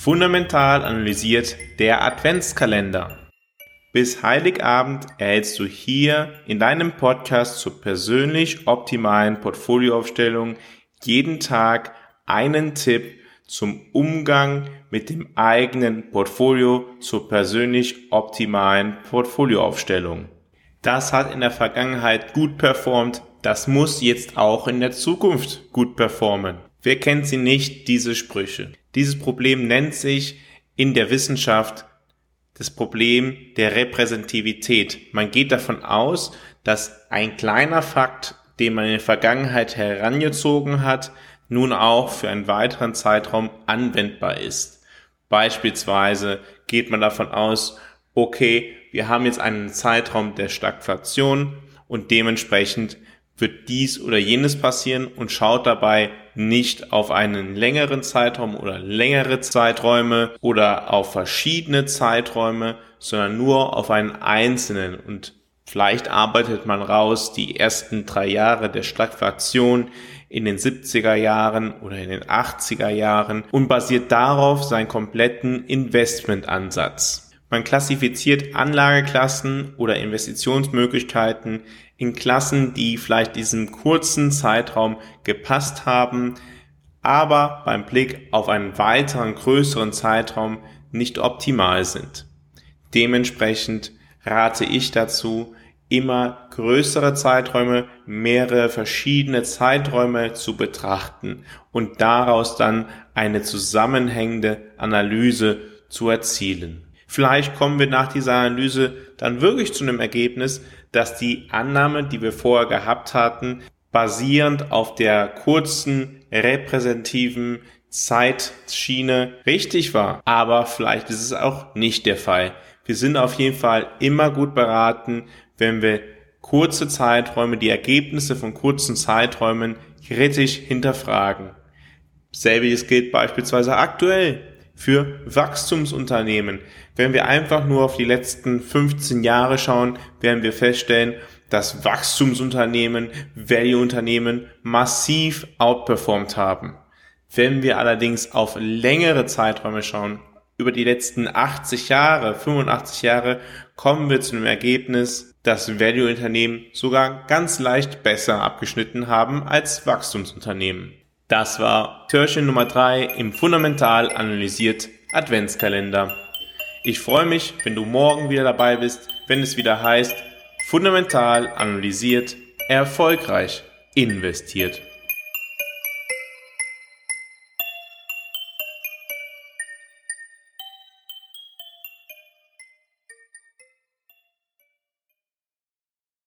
Fundamental analysiert der Adventskalender. Bis Heiligabend erhältst du hier in deinem Podcast zur persönlich optimalen Portfolioaufstellung jeden Tag einen Tipp zum Umgang mit dem eigenen Portfolio zur persönlich optimalen Portfolioaufstellung. Das hat in der Vergangenheit gut performt, das muss jetzt auch in der Zukunft gut performen. Wer kennt sie nicht, diese Sprüche? Dieses Problem nennt sich in der Wissenschaft das Problem der Repräsentativität. Man geht davon aus, dass ein kleiner Fakt, den man in der Vergangenheit herangezogen hat, nun auch für einen weiteren Zeitraum anwendbar ist. Beispielsweise geht man davon aus, okay, wir haben jetzt einen Zeitraum der Stagflation und dementsprechend wird dies oder jenes passieren und schaut dabei nicht auf einen längeren Zeitraum oder längere Zeiträume oder auf verschiedene Zeiträume, sondern nur auf einen einzelnen und vielleicht arbeitet man raus die ersten drei Jahre der Stagflation in den 70er Jahren oder in den 80er Jahren und basiert darauf seinen kompletten Investmentansatz. Man klassifiziert Anlageklassen oder Investitionsmöglichkeiten in Klassen, die vielleicht diesem kurzen Zeitraum gepasst haben, aber beim Blick auf einen weiteren größeren Zeitraum nicht optimal sind. Dementsprechend rate ich dazu, immer größere Zeiträume, mehrere verschiedene Zeiträume zu betrachten und daraus dann eine zusammenhängende Analyse zu erzielen. Vielleicht kommen wir nach dieser Analyse dann wirklich zu einem Ergebnis, dass die Annahme, die wir vorher gehabt hatten, basierend auf der kurzen repräsentativen Zeitschiene richtig war. Aber vielleicht ist es auch nicht der Fall. Wir sind auf jeden Fall immer gut beraten, wenn wir kurze Zeiträume, die Ergebnisse von kurzen Zeiträumen kritisch hinterfragen. Selbiges gilt beispielsweise aktuell für Wachstumsunternehmen. Wenn wir einfach nur auf die letzten 15 Jahre schauen, werden wir feststellen, dass Wachstumsunternehmen, Value-Unternehmen massiv outperformed haben. Wenn wir allerdings auf längere Zeiträume schauen, über die letzten 80 Jahre, 85 Jahre, kommen wir zu dem Ergebnis, dass Value-Unternehmen sogar ganz leicht besser abgeschnitten haben als Wachstumsunternehmen. Das war Türchen Nummer 3 im Fundamental analysiert Adventskalender. Ich freue mich, wenn du morgen wieder dabei bist, wenn es wieder heißt, fundamental analysiert, erfolgreich investiert.